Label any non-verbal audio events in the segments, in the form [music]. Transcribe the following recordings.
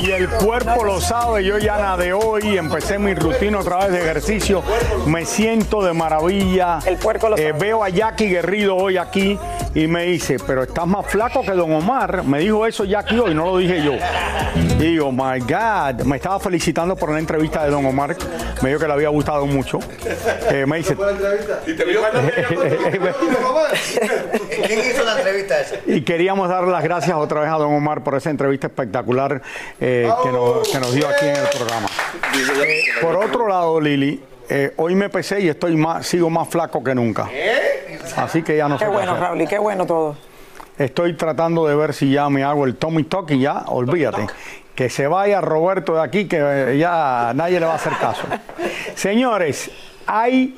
Y el cuerpo lo sabe, yo ya nadé hoy, empecé mi rutina otra vez de ejercicio, me siento de maravilla. El puerco lo Eh, sabe. veo a Jackie Guerrido hoy aquí y me dice, pero estás más flaco que Don Omar. Me dijo eso Jackie hoy, no lo dije yo. Y digo, my God, me estaba felicitando por la entrevista de Don Omar, me dijo que le había gustado mucho. Eh, me dice, ¿Y te vio [laughs] ¿Quién hizo la entrevista esa? y queríamos dar las gracias otra vez a Don Omar por esa entrevista espectacular eh, que, nos, que nos dio aquí en el programa. Eh, por otro lado, Lili, eh, hoy me pesé y estoy más, sigo más flaco que nunca. Así que ya no sé Qué qué bueno. Raúl, y qué bueno todo. Estoy tratando de ver si ya me hago el Tommy Talk y ya, olvídate. Que se vaya Roberto de aquí, que ya nadie le va a hacer caso. [laughs] Señores, hay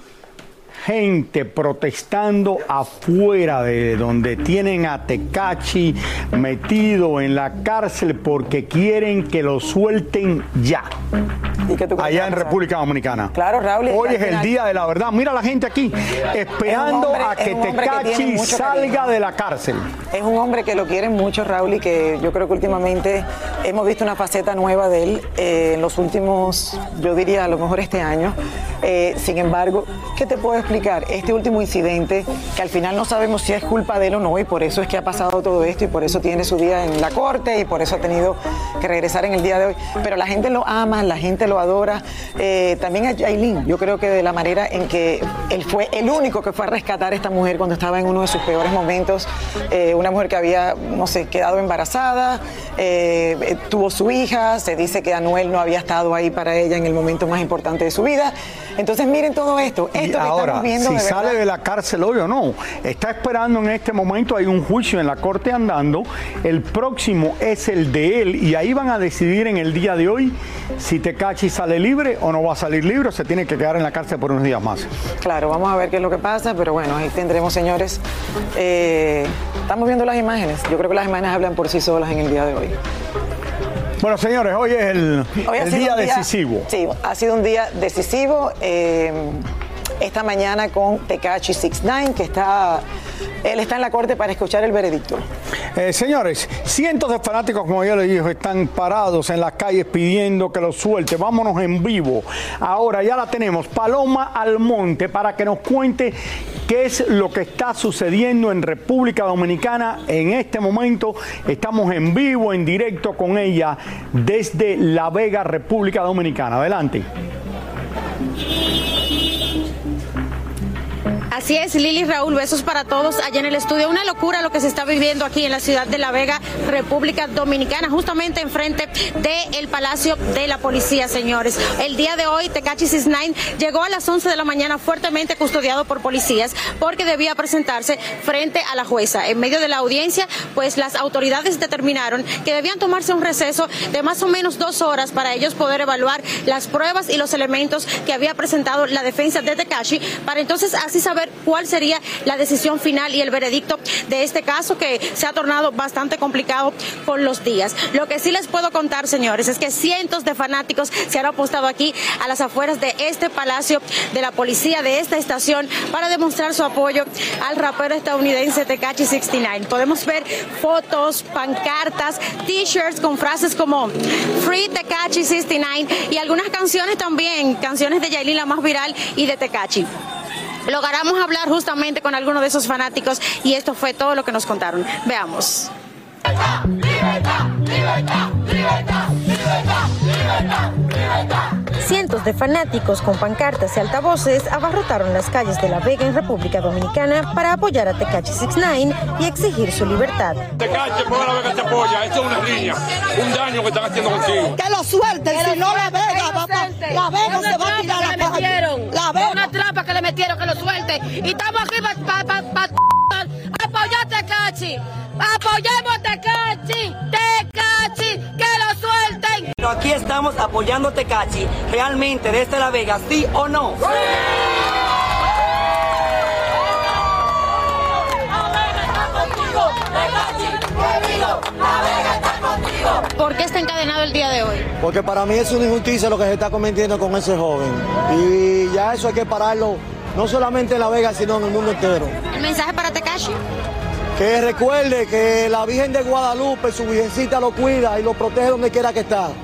gente protestando afuera de donde tienen a Tecachi metido en la cárcel porque quieren que lo suelten ya. ¿Y qué tú crees que va Allá a en? República Dominicana. Claro, Raúl, Hoy es el día de la verdad. Mira la gente aquí, esperando hombre- a que Tecachi salga de la cárcel. Es un hombre que lo quieren mucho, Raúl, y que yo creo que últimamente hemos visto una faceta nueva de él eh, en los últimos, yo diría a lo mejor este año. Eh, sin embargo, ¿qué te puedo explicar? Este último incidente, que al final no sabemos si es culpa de él o no, y por eso es que ha pasado todo esto, y por eso tiene su día en la corte, y por eso ha tenido que regresar en el día de hoy. Pero la gente lo ama, la gente lo adora. Eh, también a Yailin, yo creo que de la manera en que él fue el único que fue a rescatar a esta mujer cuando estaba en uno de sus peores momentos, eh, una mujer que había, no sé, quedado embarazada, eh, tuvo su hija, se dice que Anuel no había estado ahí para ella en el momento más importante de su vida. Entonces miren todo esto, esto Y que ahora, viendo si de sale de la cárcel hoy o no, está esperando en este momento, hay un juicio en la corte andando, el próximo es el de él y ahí van a decidir en el día de hoy si Tecachi sale libre o no va a salir libre o se tiene que quedar en la cárcel por unos días más. Claro, vamos a ver qué es lo que pasa, pero bueno, ahí tendremos, señores. Eh, estamos viendo las imágenes. Yo creo que las imágenes hablan por sí solas en el día de hoy. Bueno, señores, hoy es el, Hoy día decisivo. Sí, ha sido un día decisivo. eh, esta mañana con Tekachi 69, que está, él está en la corte para escuchar el veredicto. Eh, señores, cientos de fanáticos, como yo les dije, están parados en las calles pidiendo que lo suelte. Vámonos en vivo. Ahora ya la tenemos, Paloma Almonte, para que nos cuente qué es lo que está sucediendo en República Dominicana. En este momento estamos en vivo, en directo con ella desde La Vega, República Dominicana. Adelante. Así es, Lili Raúl, besos para todos allá en el estudio. Una locura lo que se está viviendo aquí en la ciudad de La Vega, República Dominicana, justamente enfrente del Palacio de la Policía, señores. El día de hoy, Tecachi 69 llegó a las 11 de la mañana fuertemente custodiado por policías porque debía presentarse frente a la jueza. En medio de la audiencia, pues las autoridades determinaron que debían tomarse un receso de más o menos dos horas para ellos poder evaluar las pruebas y los elementos que había presentado la defensa de Tecachi para entonces así saber cuál sería la decisión final y el veredicto de este caso que se ha tornado bastante complicado con los días. Lo que sí les puedo contar, señores, es que cientos de fanáticos se han apostado aquí a las afueras de este palacio de la policía de esta estación para demostrar su apoyo al rapero estadounidense Tecachi 69. Podemos ver fotos, pancartas, t-shirts con frases como Free Tecachi 69 y algunas canciones también, canciones de Yailin la más viral y de Tecachi. Logramos hablar justamente con algunos de esos fanáticos y esto fue todo lo que nos contaron. Veamos. Cientos de fanáticos con pancartas y altavoces abarrotaron las calles de La Vega en República Dominicana para apoyar a Tecachi 69 y exigir su libertad. Tecachi, por la Vega te apoya, eso es una línea, un daño que están haciendo contigo. Que lo suelten, si no La Vega, va pa- La Vega se va a tirar a la calle. La Vega. Una trampa que le metieron, que lo suelte. Y estamos aquí para apoyar a Tecachi. Apoyemos a Tecachi. Tecachi, que lo suelten. Pero aquí estamos apoyando a Tecachi. ¿Realmente desde La Vega, sí o no? ¿Por qué está encadenado el día de hoy? Porque para mí es una injusticia lo que se está cometiendo con ese joven. Y ya eso hay que pararlo, no solamente en La Vega, sino en el mundo entero. ¿El mensaje para Tecachi? Que recuerde que la Virgen de Guadalupe, su virgencita lo cuida y lo protege donde quiera que está. ¿Por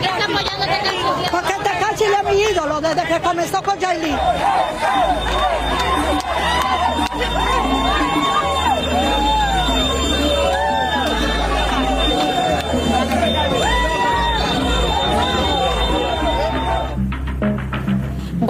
qué está apoyando a Tecachi? Porque Tecachi es mi ídolo desde que comenzó con Yailin.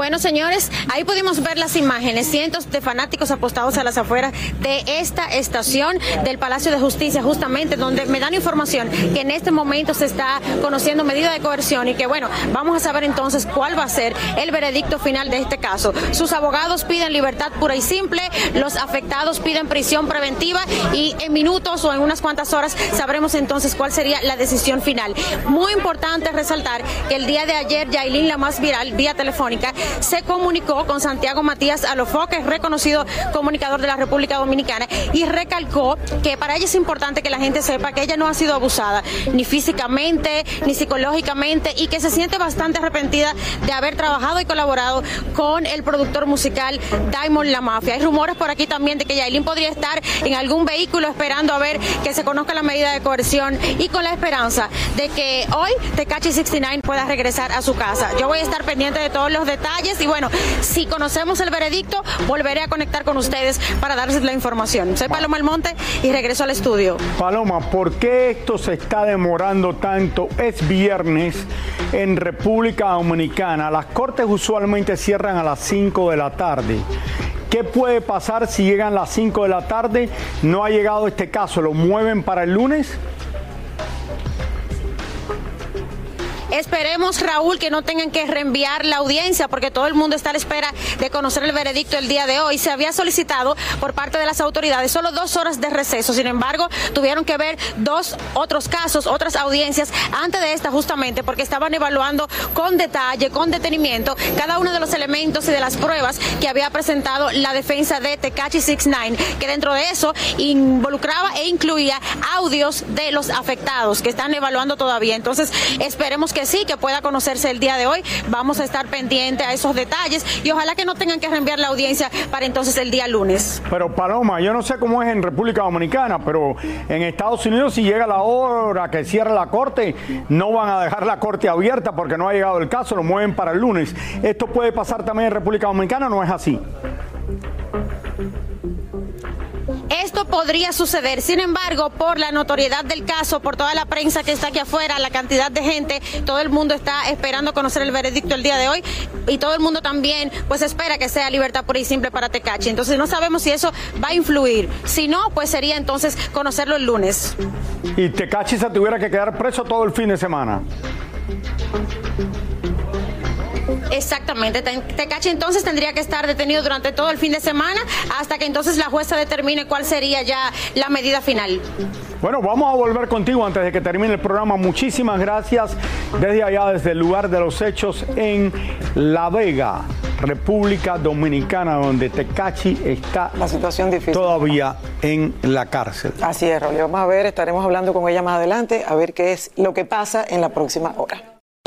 Bueno, señores, ahí pudimos ver las imágenes, cientos de fanáticos apostados a las afueras de esta estación del Palacio de Justicia, justamente donde me dan información que en este momento se está conociendo medida de coerción y que, bueno, vamos a saber entonces cuál va a ser el veredicto final de este caso. Sus abogados piden libertad pura y simple, los afectados piden prisión preventiva y en minutos o en unas cuantas horas sabremos entonces cuál sería la decisión final. Muy importante resaltar que el día de ayer, Yailin, la más viral, vía telefónica, se comunicó con Santiago Matías Alofó, que es reconocido comunicador de la República Dominicana, y recalcó que para ella es importante que la gente sepa que ella no ha sido abusada, ni físicamente, ni psicológicamente, y que se siente bastante arrepentida de haber trabajado y colaborado con el productor musical Diamond La Mafia. Hay rumores por aquí también de que Yailin podría estar en algún vehículo esperando a ver que se conozca la medida de coerción y con la esperanza de que hoy Tecachi 69 pueda regresar a su casa. Yo voy a estar pendiente de todos los detalles y bueno, si conocemos el veredicto, volveré a conectar con ustedes para darles la información. Soy Paloma Almonte y regreso al estudio. Paloma, ¿por qué esto se está demorando tanto? Es viernes en República Dominicana. Las cortes usualmente cierran a las 5 de la tarde. ¿Qué puede pasar si llegan las 5 de la tarde? No ha llegado este caso. ¿Lo mueven para el lunes? Esperemos, Raúl, que no tengan que reenviar la audiencia porque todo el mundo está a la espera de conocer el veredicto el día de hoy. Se había solicitado por parte de las autoridades solo dos horas de receso. Sin embargo, tuvieron que ver dos otros casos, otras audiencias antes de esta justamente porque estaban evaluando con detalle, con detenimiento, cada uno de los elementos y de las pruebas que había presentado la defensa de Tecachi 69, que dentro de eso involucraba e incluía audios de los afectados que están evaluando todavía. Entonces, esperemos que sí, que pueda conocerse el día de hoy. Vamos a estar pendientes a esos detalles y ojalá que no tengan que reenviar la audiencia para entonces el día lunes. Pero Paloma, yo no sé cómo es en República Dominicana, pero en Estados Unidos si llega la hora que cierre la corte, no van a dejar la corte abierta porque no ha llegado el caso, lo mueven para el lunes. ¿Esto puede pasar también en República Dominicana no es así? Esto podría suceder, sin embargo, por la notoriedad del caso, por toda la prensa que está aquí afuera, la cantidad de gente, todo el mundo está esperando conocer el veredicto el día de hoy y todo el mundo también pues espera que sea libertad pura y simple para Tecachi. Entonces no sabemos si eso va a influir. Si no, pues sería entonces conocerlo el lunes. Y Tecachi se tuviera que quedar preso todo el fin de semana. Exactamente. Te- Tecachi entonces tendría que estar detenido durante todo el fin de semana hasta que entonces la jueza determine cuál sería ya la medida final. Bueno, vamos a volver contigo antes de que termine el programa. Muchísimas gracias desde allá, desde el lugar de los hechos en La Vega, República Dominicana, donde Tecachi está La situación difícil. todavía en la cárcel. Así es, Rolly. Vamos a ver, estaremos hablando con ella más adelante, a ver qué es lo que pasa en la próxima hora.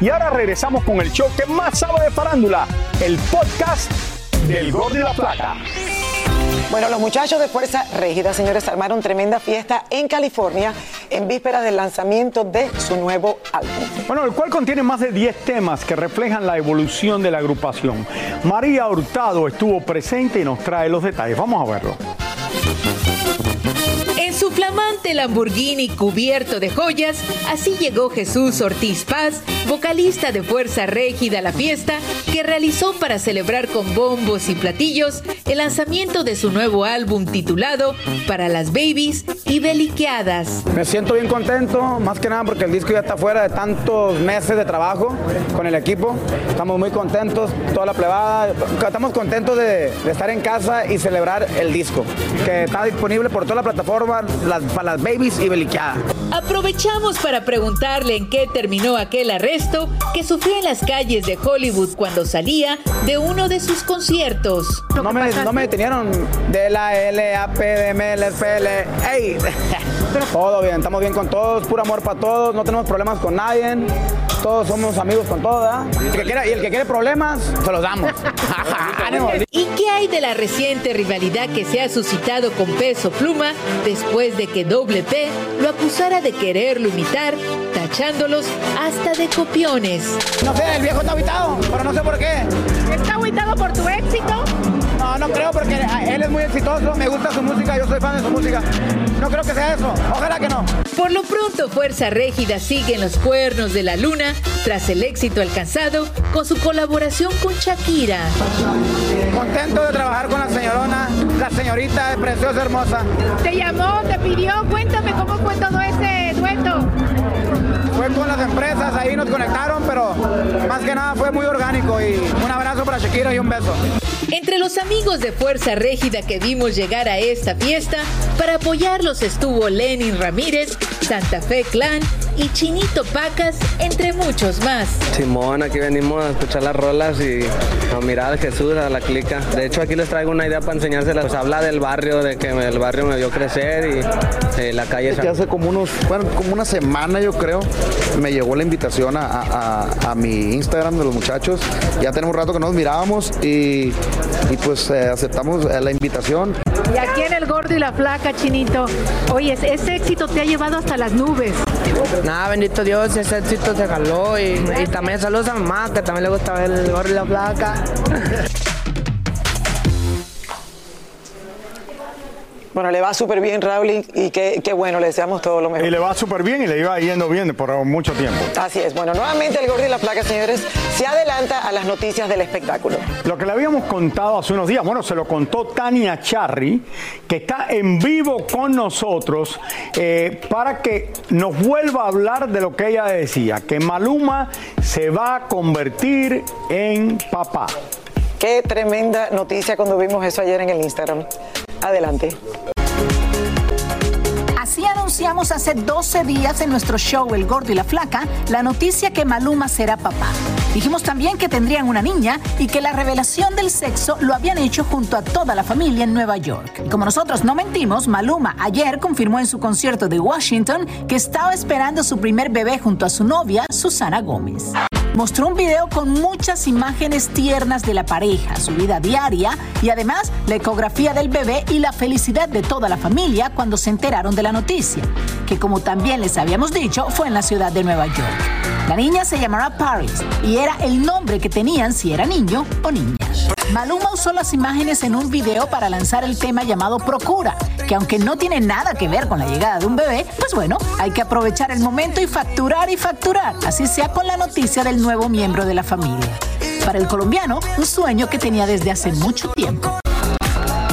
Y ahora regresamos con el show que más sabe de farándula, el podcast del Gordo y la Plata. Bueno, los muchachos de Fuerza Régida, señores, armaron tremenda fiesta en California en vísperas del lanzamiento de su nuevo álbum. Bueno, el cual contiene más de 10 temas que reflejan la evolución de la agrupación. María Hurtado estuvo presente y nos trae los detalles. Vamos a verlo. Su flamante Lamborghini cubierto de joyas, así llegó Jesús Ortiz Paz, vocalista de Fuerza Régida a la fiesta, que realizó para celebrar con bombos y platillos el lanzamiento de su nuevo álbum titulado Para las Babies y Beliqueadas. Me siento bien contento, más que nada porque el disco ya está fuera de tantos meses de trabajo con el equipo. Estamos muy contentos, toda la plebada. Estamos contentos de, estar en casa y celebrar el disco, que está disponible por toda la plataforma, para las babies y beliqueadas. Aprovechamos para preguntarle en qué terminó aquel arresto que sufrió en las calles de Hollywood cuando salía de uno de sus conciertos. No me, no me detenieron de la LAP, de MLFL. ¡Ey! Todo bien, estamos bien con todos, puro amor para todos, no tenemos problemas con nadie. Todos somos amigos con quiera- y el que quiere problemas, se los damos. [laughs] ¿Y qué hay de la reciente rivalidad que se ha suscitado con Peso Pluma después de que Doble P lo acusara de quererlo imitar, tachándolos hasta de copiones? No sé, el viejo está habitado, pero no sé por qué. ¿Está agüitado por tu éxito? No, no creo porque él es muy exitoso, me gusta su música, yo soy fan de su música. No creo que sea eso, ojalá que no. Por lo pronto, Fuerza Régida sigue en los cuernos de la luna tras el éxito alcanzado con su colaboración con Shakira. Contento de trabajar con la señorona, la señorita es preciosa, hermosa. ¿Te llamó, te pidió? Conectaron, pero más que nada fue muy orgánico y un abrazo para Shakira y un beso. Entre los amigos de Fuerza Régida que vimos llegar a esta fiesta, para apoyarlos estuvo Lenin Ramírez, Santa Fe Clan y Chinito Pacas, entre muchos más. Simón, aquí venimos a escuchar las rolas y a mirar al Jesús, a la clica. De hecho, aquí les traigo una idea para enseñárselas. Pues habla del barrio, de que el barrio me vio crecer y eh, la calle... Que hace como unos, bueno, como una semana yo creo, me llegó la invitación a, a- a mi Instagram de los muchachos. Ya tenemos un rato que nos mirábamos y, y pues eh, aceptamos eh, la invitación. Y aquí en el gordo y la flaca, Chinito. Oye, ese éxito te ha llevado hasta las nubes. Nada, bendito Dios, ese éxito se jaló y, también saludos a mamá, que también le gusta ver el gordo y la placa. Bueno, le va súper bien, Raúl, y, qué, qué bueno, le deseamos todo lo mejor. Y le va súper bien y le iba yendo bien por mucho tiempo. Así es. Bueno, nuevamente el gordo y la placa, señores, se adelanta a las noticias del espectáculo. Lo que le habíamos contado hace unos días, bueno, se lo contó Tania Charry, que está en vivo con nosotros eh, para que nos vuelva a hablar de lo que ella decía, que Maluma se va a convertir en papá. Qué tremenda noticia cuando vimos eso ayer en el Instagram. Adelante. Así anunciamos hace 12 días en nuestro show El Gordo y la Flaca la noticia que Maluma será papá. Dijimos también que tendrían una niña y que la revelación del sexo lo habían hecho junto a toda la familia en Nueva York. Y como nosotros no mentimos, Maluma ayer confirmó en su concierto de Washington que estaba esperando su primer bebé junto a su novia, Susana Gómez. Mostró un video con muchas imágenes tiernas de la pareja, su vida diaria y además la ecografía del bebé y la felicidad de toda la familia cuando se enteraron de la noticia, que como también les habíamos dicho fue en la ciudad de Nueva York. La niña se llamará Paris y era el nombre que tenían si era niño o niña. Maluma usó las imágenes en un video para lanzar el tema llamado Procura, que aunque no tiene nada que ver con la llegada de un bebé, pues bueno, hay que aprovechar el momento y facturar y facturar, así sea con la noticia del nuevo miembro de la familia. Para el colombiano, un sueño que tenía desde hace mucho tiempo.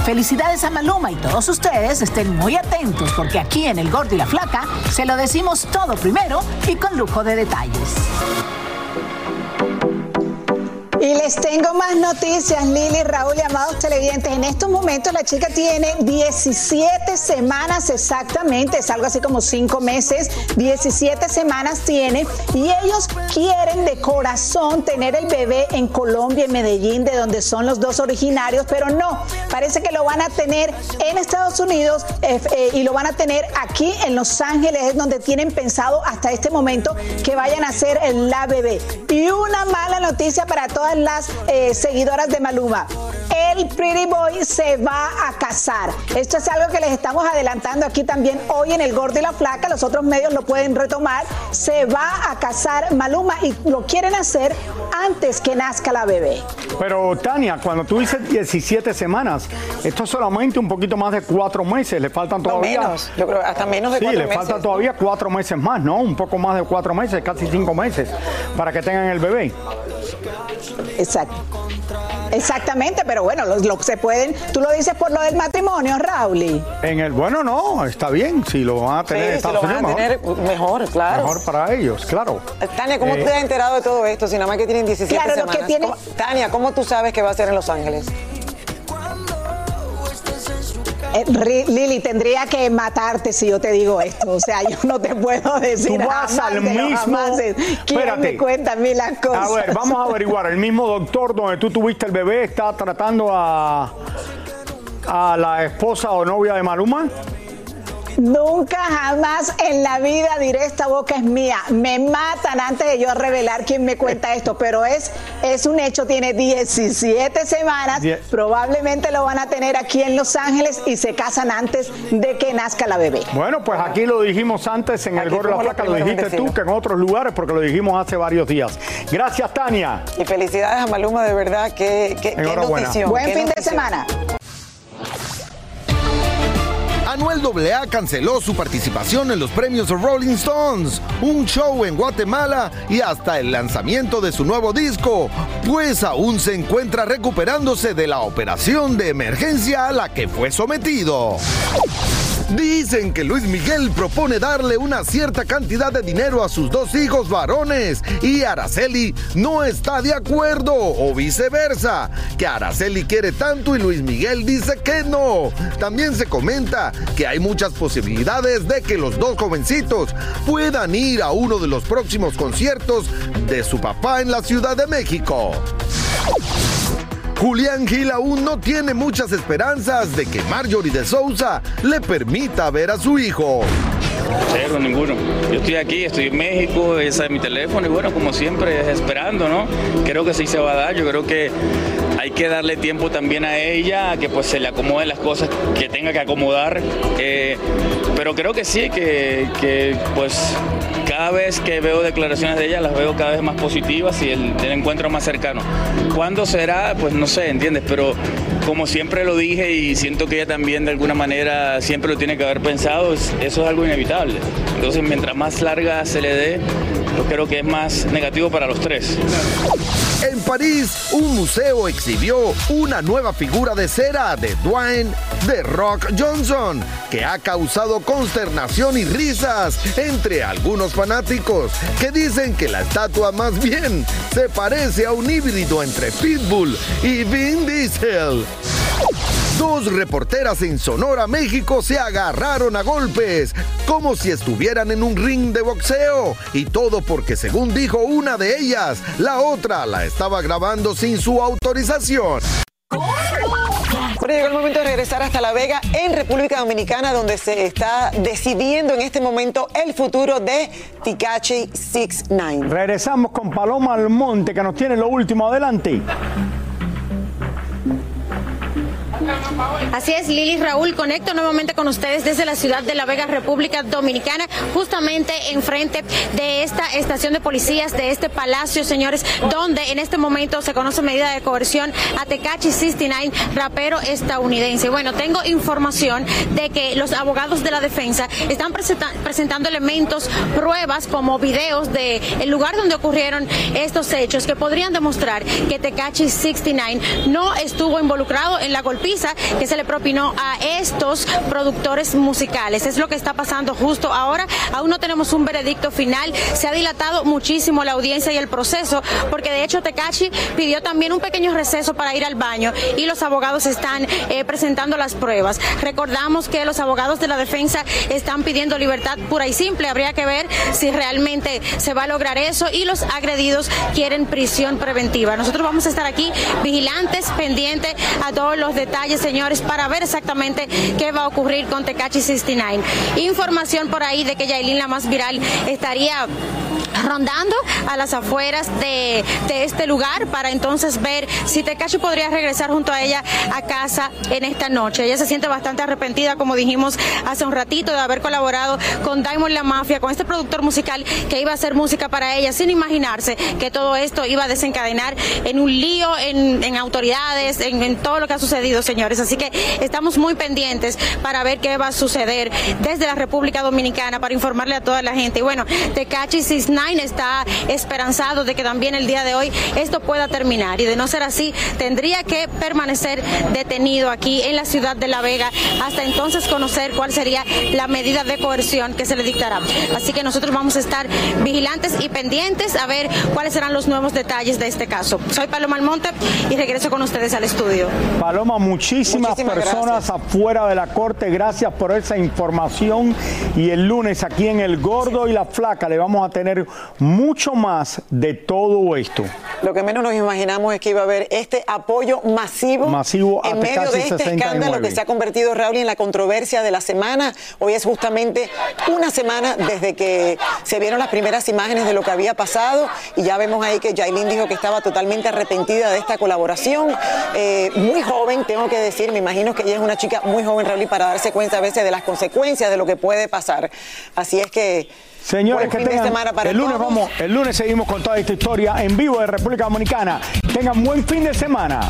Felicidades a Maluma y todos ustedes estén muy atentos porque aquí en El Gordo y la Flaca se lo decimos todo primero y con lujo de detalles. Y les tengo más noticias, Lili, Raúl y amados televidentes. En estos momentos la chica tiene 17 semanas exactamente, es algo así como 5 meses, 17 semanas tiene. Y ellos quieren de corazón tener el bebé en Colombia, en Medellín, de donde son los dos originarios, pero no, parece que lo van a tener en Estados Unidos eh, y lo van a tener aquí en Los Ángeles, es donde tienen pensado hasta este momento que vayan a hacer la bebé. Y una mala noticia para todas las eh, seguidoras de Maluma. El Pretty Boy se va a casar. Esto es algo que les estamos adelantando aquí también hoy en El Gordo y la Flaca. Los otros medios lo pueden retomar. Se va a casar Maluma y lo quieren hacer antes que nazca la bebé. Pero Tania, cuando tú dices 17 semanas, esto es solamente un poquito más de cuatro meses, le faltan No todavía... menos, yo creo hasta menos de Sí, cuatro le meses. faltan todavía cuatro meses más, ¿no? Un poco más de cuatro meses, casi cinco meses, para que tengan el bebé. Exacto. Exactamente, pero bueno, lo, lo que se pueden, tú lo dices por lo del matrimonio, Rauli. En el bueno no, está bien, si lo van a tener en Sí, si Estados lo van a Unidos, tener mejor, claro. mejor para ellos, claro. Tania, ¿cómo Eh, tú te has enterado de todo esto? Si nada más que tienen 17 Claro, lo semanas. que tiene- ¿Cómo- Tania, ¿cómo tú sabes que va a ser en Los Ángeles? Eh, Lili, tendría que matarte si yo te digo esto. O sea, yo no te puedo decir Tú vas jamás al mismo- jamases. ¿Quién Espérate. me cuenta a mí las cosas? A ver, vamos a averiguar. El mismo doctor donde tú tuviste el bebé está tratando a, a la esposa o novia de Maluma. Nunca jamás en la vida diré esta boca es mía. Me matan antes de yo revelar quién me cuenta esto, pero es, es un hecho, tiene 17 semanas, Die- probablemente lo van a tener aquí en Los Ángeles y se casan antes de que nazca la bebé. Bueno, pues aquí lo dijimos antes en el Gordo de la Placa, lo dijiste tú, que en otros lugares, porque lo dijimos hace varios días. Gracias, Tania. Y felicidades a Maluma, de verdad, que, que, qué notición. Buen qué fin de semana. Anuel AA canceló su participación en los premios Rolling Stones, un show en Guatemala y hasta el lanzamiento de su nuevo disco, pues aún se encuentra recuperándose de la operación de emergencia a la que fue sometido. Dicen que Luis Miguel propone darle una cierta cantidad de dinero a sus dos hijos varones y Araceli no está de acuerdo o viceversa, que Araceli quiere tanto y Luis Miguel dice que no. También se comenta que hay muchas posibilidades de que los dos jovencitos puedan ir a uno de los próximos conciertos de su papá en la Ciudad de México. Julián Gil aún no tiene muchas esperanzas de que Marjorie de Souza le permita ver a su hijo. Cero, ninguno. Yo estoy aquí, estoy en México, ese es mi teléfono y bueno, como siempre, esperando, ¿no? Creo que sí se va a dar, yo creo que hay que darle tiempo también a ella, a que pues se le acomoden las cosas que tenga que acomodar, eh, pero creo que sí, que, que, pues cada vez que veo declaraciones de ella las veo cada vez más positivas y el, encuentro más cercano. ¿Cuándo será? Pues no sé, ¿entiendes? Pero como siempre lo dije y siento que ella también de alguna manera siempre lo tiene que haber pensado, es- eso es algo inevitable. Entonces mientras más larga se le dé, yo creo que es más negativo para los tres. En París, un museo exhibió una nueva figura de cera de Dwayne The Rock Johnson, que ha causado consternación y risas entre algunos fanáticos, que dicen que la estatua más bien se parece a un híbrido entre Pitbull y Vin Diesel. Dos reporteras en Sonora, México, se agarraron a golpes, como si estuvieran en un ring de boxeo. Y todo porque, según dijo una de ellas, la otra la estaba grabando sin su autorización. Bueno, llegó el momento de regresar hasta La Vega, en República Dominicana, donde se está decidiendo en este momento el futuro de Tikachi 69. Regresamos con Paloma Almonte, que nos tiene lo último. Adelante. Así es, Lili Raúl, conecto nuevamente con ustedes desde la ciudad de La Vega, República Dominicana, justamente enfrente de esta estación de policías, de este palacio, señores, donde en este momento se conoce medida de coerción a Tecachi 69, rapero estadounidense. Bueno, tengo información de que los abogados de la defensa están presenta- presentando elementos, pruebas como videos de el lugar donde ocurrieron estos hechos que podrían demostrar que Tecachi 69 no estuvo involucrado en la que se le propinó a estos productores musicales. Es lo que está pasando justo ahora. Aún no tenemos un veredicto final. Se ha dilatado muchísimo la audiencia y el proceso porque de hecho Tecachi pidió también un pequeño receso para ir al baño y los abogados están eh, presentando las pruebas. Recordamos que los abogados de la defensa están pidiendo libertad pura y simple. Habría que ver si realmente se va a lograr eso y los agredidos quieren prisión preventiva. Nosotros vamos a estar aquí vigilantes, pendientes a todos los detalles, señores, para ver exactamente qué va a ocurrir con Tecachi 69. Información por ahí de que Yailin, la más viral, estaría rondando a las afueras de, este lugar para entonces ver si Tekashi podría regresar junto a ella a casa en esta noche. Ella se siente bastante arrepentida, como dijimos hace un ratito, de haber colaborado con Diamond La Mafia, con este productor musical que iba a hacer música para ella, sin imaginarse que todo esto iba a desencadenar en un lío, en, autoridades, en, todo lo que ha sucedido, señores. Así que estamos muy pendientes para ver qué va a suceder desde la República Dominicana para informarle a toda la gente. Y bueno, Tecachi 69 está esperanzado de que también el día de hoy esto pueda terminar y de no ser así tendría que permanecer detenido aquí en la ciudad de La Vega hasta entonces conocer cuál sería la medida de coerción que se le dictará. Así que nosotros vamos a estar vigilantes y pendientes a ver cuáles serán los nuevos detalles de este caso. Soy Paloma Almonte y regreso con ustedes al estudio. Paloma, muchísimas, Muchísimas personas afuera de la corte, gracias por esa información. Y el lunes aquí en El Gordo y la Flaca le vamos a tener mucho más de todo esto. Lo que menos nos imaginamos es que iba a haber este apoyo masivo, en medio Tekashi de este 69. escándalo que se ha convertido, Raúl, en la controversia de la semana. Hoy es justamente una semana desde que se vieron las primeras imágenes de lo que había pasado y ya vemos ahí que Yailin dijo que estaba totalmente arrepentida de esta colaboración. Eh, muy joven, tengo que decir, me imagino que ella es una chica muy joven, Raúl, y para darse cuenta a veces de las consecuencias de lo que puede pasar. Así es que... Señores, buen que fin de tengan, semana para el lunes todos. vamos, el lunes seguimos con toda esta historia en vivo de República Dominicana. Tengan buen fin de semana.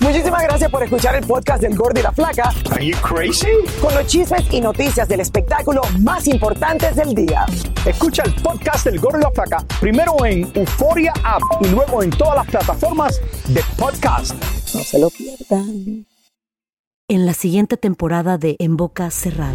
Muchísimas gracias por escuchar el podcast del Gordo y la Flaca. Are you crazy? Con los chismes y noticias del espectáculo más importantes del día. Escucha el podcast del Gordo y la Flaca primero en Euforia App y luego en todas las plataformas de podcast. No se lo pierdan. en la siguiente temporada de En Boca Cerrada.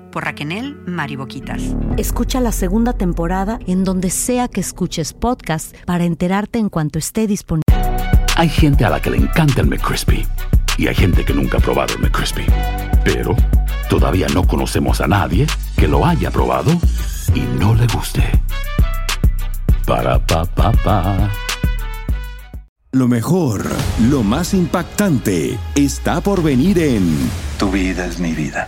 por Raquenel Mariboquitas. Escucha la segunda temporada en donde sea que escuches podcast para enterarte en cuanto esté disponible. Hay gente a la que le encanta el McCrispy y hay gente que nunca ha probado el McCrispy. Pero todavía no conocemos a nadie que lo haya probado y no le guste. Para pa pa pa. Lo mejor, lo más impactante, está por venir en Tu vida es mi vida.